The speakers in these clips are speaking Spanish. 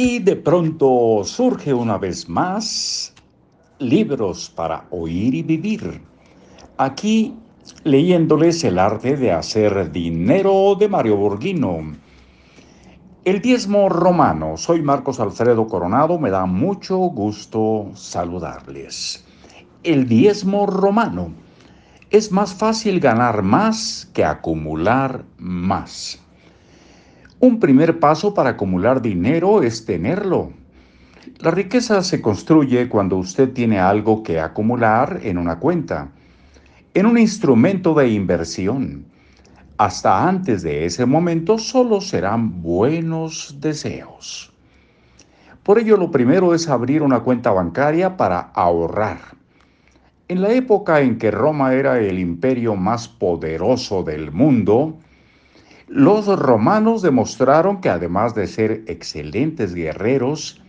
Y de pronto surge una vez más libros para oír y vivir. Aquí leyéndoles el arte de hacer dinero de Mario Borghino. El diezmo romano. Soy Marcos Alfredo Coronado. Me da mucho gusto saludarles. El diezmo romano. Es más fácil ganar más que acumular más. Un primer paso para acumular dinero es tenerlo. La riqueza se construye cuando usted tiene algo que acumular en una cuenta, en un instrumento de inversión. Hasta antes de ese momento solo serán buenos deseos. Por ello lo primero es abrir una cuenta bancaria para ahorrar. En la época en que Roma era el imperio más poderoso del mundo, los romanos demostraron que además de ser excelentes guerreros,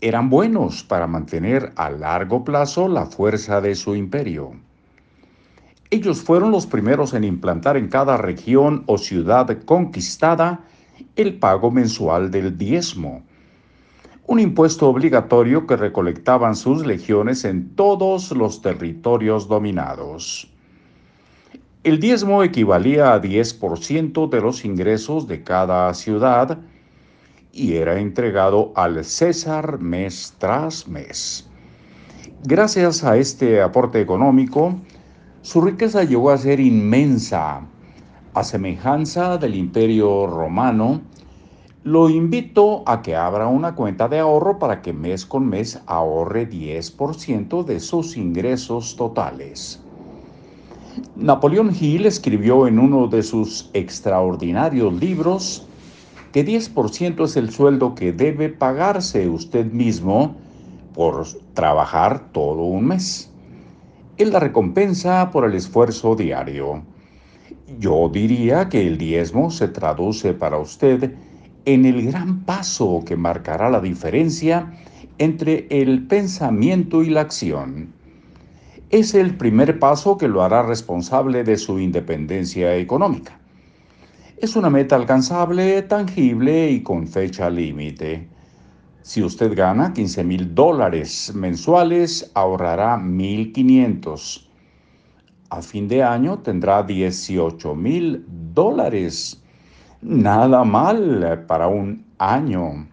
eran buenos para mantener a largo plazo la fuerza de su imperio. Ellos fueron los primeros en implantar en cada región o ciudad conquistada el pago mensual del diezmo, un impuesto obligatorio que recolectaban sus legiones en todos los territorios dominados. El diezmo equivalía a 10% de los ingresos de cada ciudad y era entregado al César mes tras mes. Gracias a este aporte económico, su riqueza llegó a ser inmensa. A semejanza del imperio romano, lo invito a que abra una cuenta de ahorro para que mes con mes ahorre 10% de sus ingresos totales. Napoleón Hill escribió en uno de sus extraordinarios libros que 10% es el sueldo que debe pagarse usted mismo por trabajar todo un mes. Es la recompensa por el esfuerzo diario. Yo diría que el diezmo se traduce para usted en el gran paso que marcará la diferencia entre el pensamiento y la acción es el primer paso que lo hará responsable de su independencia económica. Es una meta alcanzable, tangible y con fecha límite. Si usted gana 15 mil dólares mensuales, ahorrará 1.500. A fin de año tendrá 18 mil dólares. Nada mal para un año.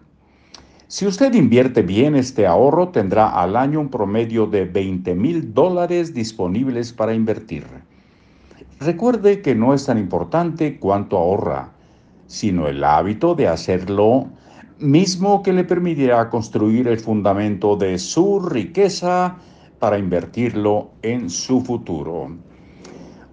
Si usted invierte bien este ahorro, tendrá al año un promedio de 20 mil dólares disponibles para invertir. Recuerde que no es tan importante cuánto ahorra, sino el hábito de hacerlo mismo que le permitirá construir el fundamento de su riqueza para invertirlo en su futuro.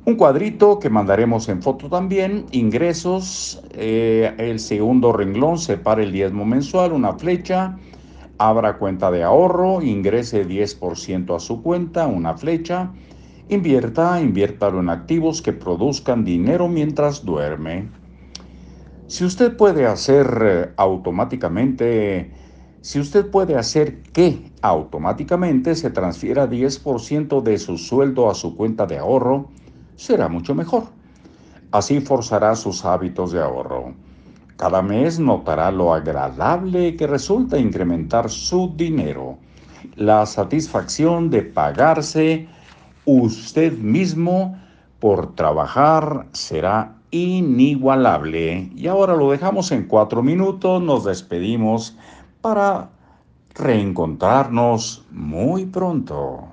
Un cuadrito que mandaremos en foto también, ingresos, eh, el segundo renglón separa el diezmo mensual, una flecha, abra cuenta de ahorro, ingrese 10% a su cuenta, una flecha, invierta, inviértalo en activos que produzcan dinero mientras duerme. Si usted puede hacer eh, automáticamente, si usted puede hacer que automáticamente se transfiera 10% de su sueldo a su cuenta de ahorro, será mucho mejor. Así forzará sus hábitos de ahorro. Cada mes notará lo agradable que resulta incrementar su dinero. La satisfacción de pagarse usted mismo por trabajar será inigualable. Y ahora lo dejamos en cuatro minutos, nos despedimos para reencontrarnos muy pronto.